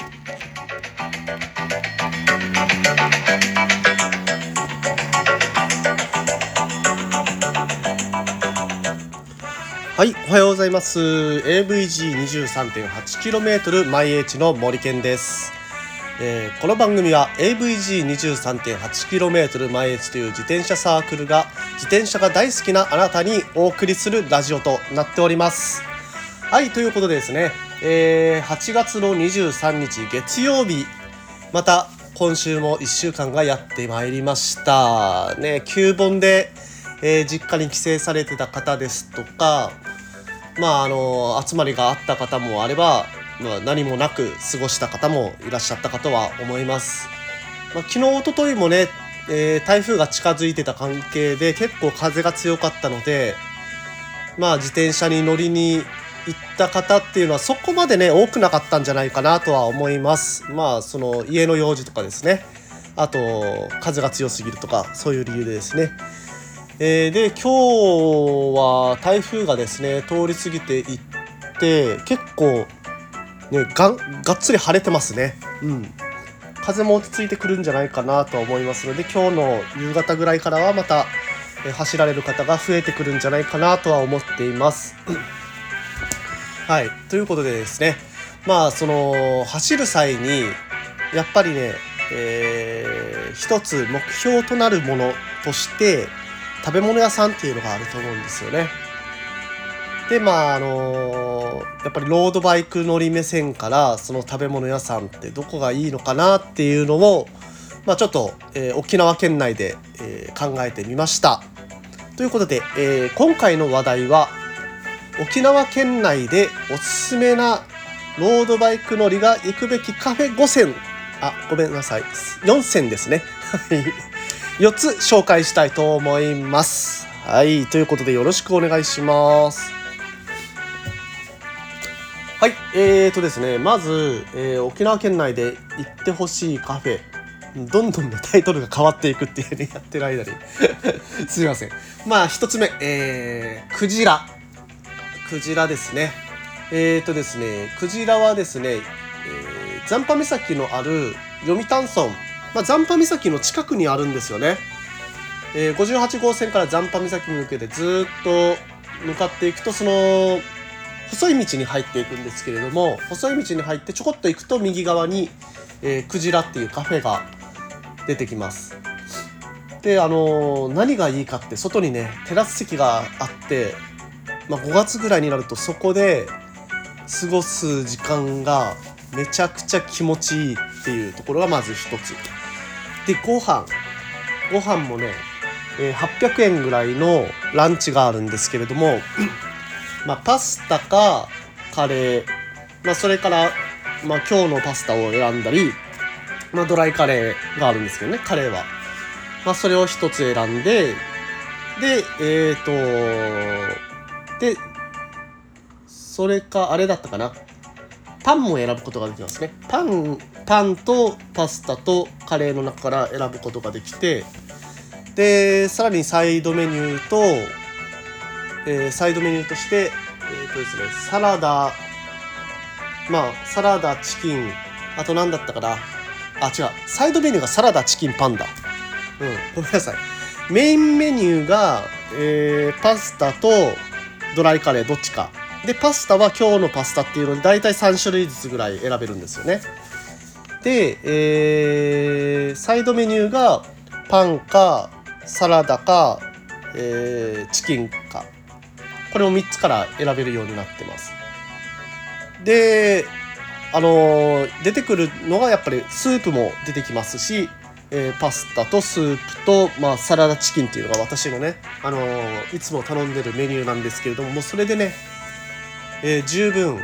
はい、おはようございます。AVG23.8km 毎 H の森健です。えー、この番組は AVG23.8km 毎 H という自転車サークルが自転車が大好きなあなたにお送りするラジオとなっております。はい、ということでですね、えー、8月の23日月曜日、また今週も1週間がやってまいりました。ね、旧本で、えー、実家に帰省されてた方ですとか、まああの集まりがあった方もあれば、まあ、何もなく過ごした方もいらっしゃったかとは思います。まあ、昨日一昨日もね、えー、台風が近づいてた関係で結構風が強かったので、まあ自転車に乗りに行った方っていうのはそこまでね多くなかったんじゃないかなとは思います。まあその家の用事とかですね。あと風が強すぎるとかそういう理由でですね。えー、で今日は台風がですね通り過ぎていって結構ねががっつり晴れてますねうん風も落ち着いてくるんじゃないかなと思いますので今日の夕方ぐらいからはまた、え走られる方が増えてくるんじゃないかなとは思っていますはいということでですねまあその走る際にやっぱりね、えー、一つ目標となるものとして食べ物屋さんっていうのがあると思うんですよね。でまああのー、やっぱりロードバイク乗り目線からその食べ物屋さんってどこがいいのかなっていうのを、まあ、ちょっと、えー、沖縄県内で、えー、考えてみました。ということで、えー、今回の話題は沖縄県内でおすすめなロードバイク乗りが行くべきカフェ5選あごめんなさい4選ですね。4つ紹介したいと思います。はい、ということでよろしくお願いします。はい、えーとですね、まず、えー、沖縄県内で行ってほしいカフェ。どんどんね、タイトルが変わっていくっていうね、やってる間に すいません。まあ、一つ目、えー、クジラ。クジラですね。えーとですね、クジラはですね、えー、残波岬のある読谷村まあ、残波岬の近くにあるんですよね。えー、58号線から残波岬に向けてずっと向かっていくとその細い道に入っていくんですけれども細い道に入ってちょこっと行くと右側に、えー、クジラっていうカフェが出てきます。であのー、何がいいかって外にねテラス席があって、まあ、5月ぐらいになるとそこで過ごす時間がめちゃくちゃ気持ちいいっていうところがまず一つ。でご飯。ご飯もね、800円ぐらいのランチがあるんですけれども まあパスタかカレー、まあ、それから、まあ、今日のパスタを選んだり、まあ、ドライカレーがあるんですけどねカレーは、まあ、それを一つ選んででえっ、ー、とでそれかあれだったかな。パンも選ぶことができますね。パンパンとパスタとカレーの中から選ぶことができてでさらにサイドメニューと、えー、サイドメニューとして、えーとですね、サラダまあサラダチキンあと何だったかな。あ違う。サイドメニューがサラダチキンパンダうんごめんなさい。メインメニューが、えー、パスタとドライカレーどっちか。でパスタは今日のパスタっていうので大体3種類ずつぐらい選べるんですよね。で、えー、サイドメニューがパンかサラダか、えー、チキンか。これを3つから選べるようになってます。であのー、出てくるのがやっぱりスープも出てきますし、えー、パスタとスープと、まあ、サラダチキンっていうのが私のね、あのー、いつも頼んでるメニューなんですけれどももうそれでねえー、十分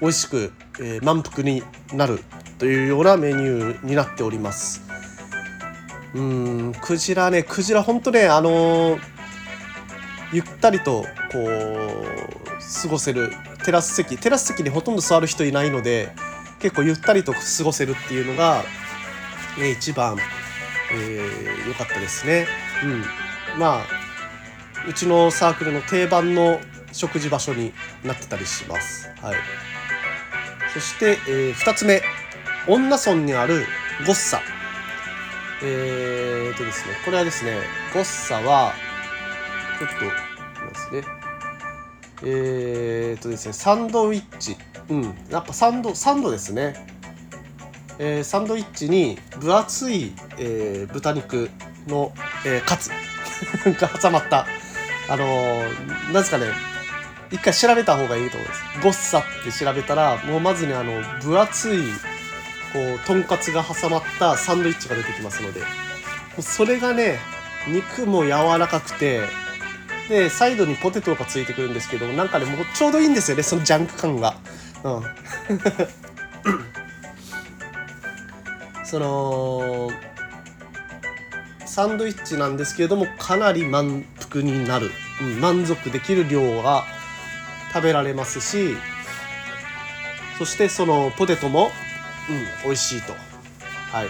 美味しく、え、満腹になるというようなメニューになっております。うんクジラねクジラほんとねあの、ゆったりとこう過ごせるテラス席テラス席にほとんど座る人いないので結構ゆったりと過ごせるっていうのが、えー、一番良、えー、かったですね。うん、まあうちのサークルの定番の食事場所になってたりします。はい、そして、えー、2つ目。恩納村にあるゴッサ。えーとですね。これはですねゴッサはちょっとますね。えーとですねサンドイッチ。うん。やっぱサンドサンドですね。えー、サンドイッチに分厚い、えー、豚肉の、えー、カツ。が挟まった。あのー、なんですかね。一回調べた方がいいと思います。ゴッサって調べたらもうまずねあの分厚いこうとんかつが挟まったサンドイッチが出てきますので。それがね肉も柔らかくてでサイドにポテトがついてくるんですけどなんかねもうちょうどいいんですよねそのジャンク感が。うん。そのサンドイッチなんですけれどもかなり満腹になる、うん、満足できる量が食べられますしそしてそのポテトも、うん、美味しいと。はい。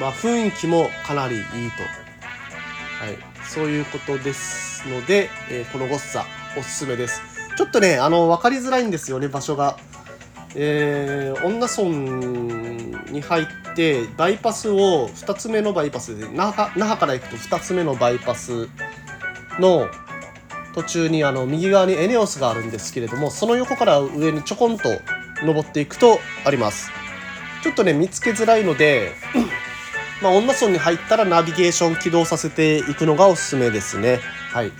まあ雰囲気もかなりいいと。はい。そういうことですので、えー、このゴッサおすすめです。ちょっとねあの分かりづらいんですよね場所が。えー、恩納村に入ってバイパスを2つ目のバイパスで那覇那覇から行くと2つ目のバイパスの途中にあの右側にエネオスがあるんですけれどもその横から上にちょこんと登っていくとあります。ちょっとね見つけづらいので まあ恩納村に入ったらナビゲーション起動させていくのがおすすめですね。はい。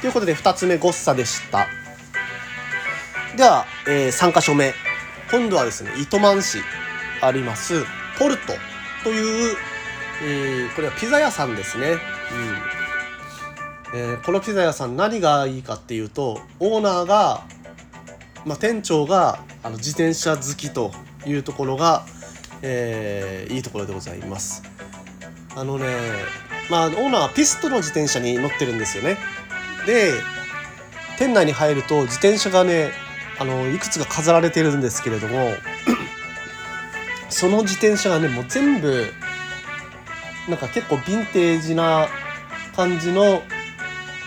ということで2つ目ゴッサでした。では、えー、3箇所目。今度はですね糸満市ありますポルトという、えー、これはピザ屋さんですね、うん。えー、このピザ屋さん何がいいかっていうとオーナーが、まあ、店長があの自転車好きというところが、えー、いいところでございます。あのねまあオーナーはピストの自転車に乗ってるんですよね。で店内に入ると自転車がねあのいくつか飾られてるんですけれどもその自転車がねもう全部なんか結構ヴィンテージな感じの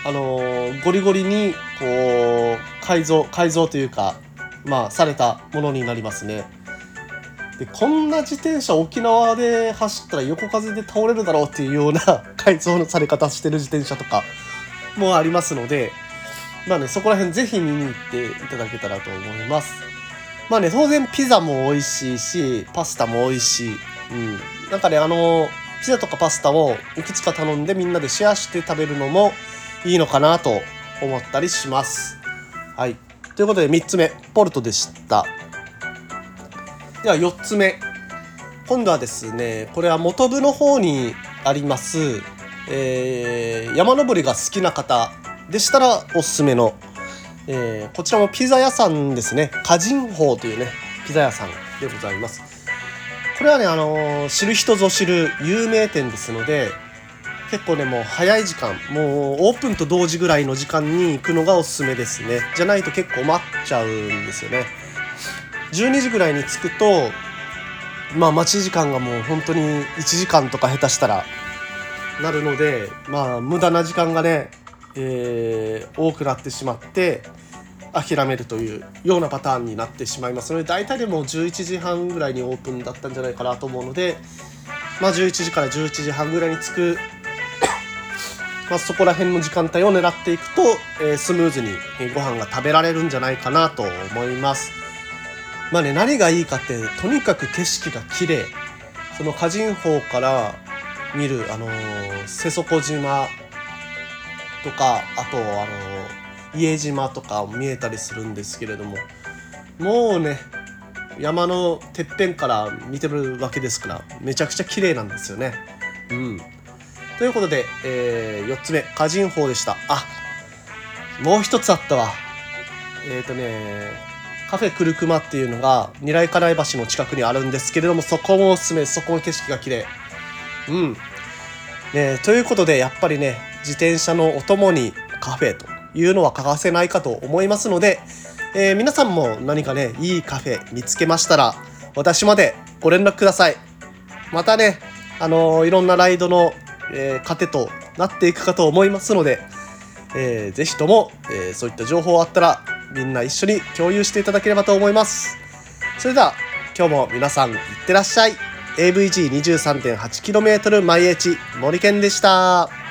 あのゴリゴリにこう改造改造というかまあされたものになりますね。でこんな自転車沖縄で走ったら横風で倒れるだろうっていうような改造のされ方してる自転車とかもありますのでまあね、そこら辺ぜひ見に行っていただけたらと思います。まあね、当然ピザも美味しいし、パスタも美味しい。うん。なんかね、あの、ピザとかパスタをいくつか頼んでみんなでシェアして食べるのもいいのかなと思ったりします。はい。ということで3つ目、ポルトでした。では4つ目。今度はですね、これは元部の方にあります、えー、山登りが好きな方でしたらおすすめの、えー、こちらもピザ屋さんですね。歌人坊というねピザ屋さんでございます。これはねあのー、知る人ぞ知る有名店ですので結構ねもう早い時間もうオープンと同時ぐらいの時間に行くのがおすすめですね。じゃないと結構待っちゃうんですよね。12時ぐらいに着くとまあ待ち時間がもう本当に1時間とか下手したらなるのでまあ無駄な時間がねえー、多くなってしまって諦めるというようなパターンになってしまいますので大体でも11時半ぐらいにオープンだったんじゃないかなと思うので、まあ、11時から11時半ぐらいに着く まあ、そこら辺の時間帯を狙っていくと、えー、スムーズにご飯が食べられるんじゃないかなと思います。まあね、何がいいかって、とにかく景色が綺麗。その歌人峰から見る、あのー、瀬底島とかあとあの家島とか見えたりするんですけれどももうね山のてっぺんから見てるわけですからめちゃくちゃ綺麗なんですよね。うん、ということで、えー、4つ目歌人峰でした。あもう一つあったわ。えっ、ー、とねカフェクルクマっていうのが二来金井橋の近くにあるんですけれどもそこもおすすめそこの景色が綺麗。うん。ねということでやっぱりね自転車のお供にカフェというのは欠かせないかと思いますので、えー、皆さんも何かねいいカフェ見つけましたら私までご連絡ください。またねあのー、いろんなライドの、えー、糧となっていくかと思いますので、えー、ぜひとも、えー、そういった情報あったらみんな一緒に共有していただければと思います。それでは今日も皆さんいってらっしゃい。AVG23.8km 毎日森健でした。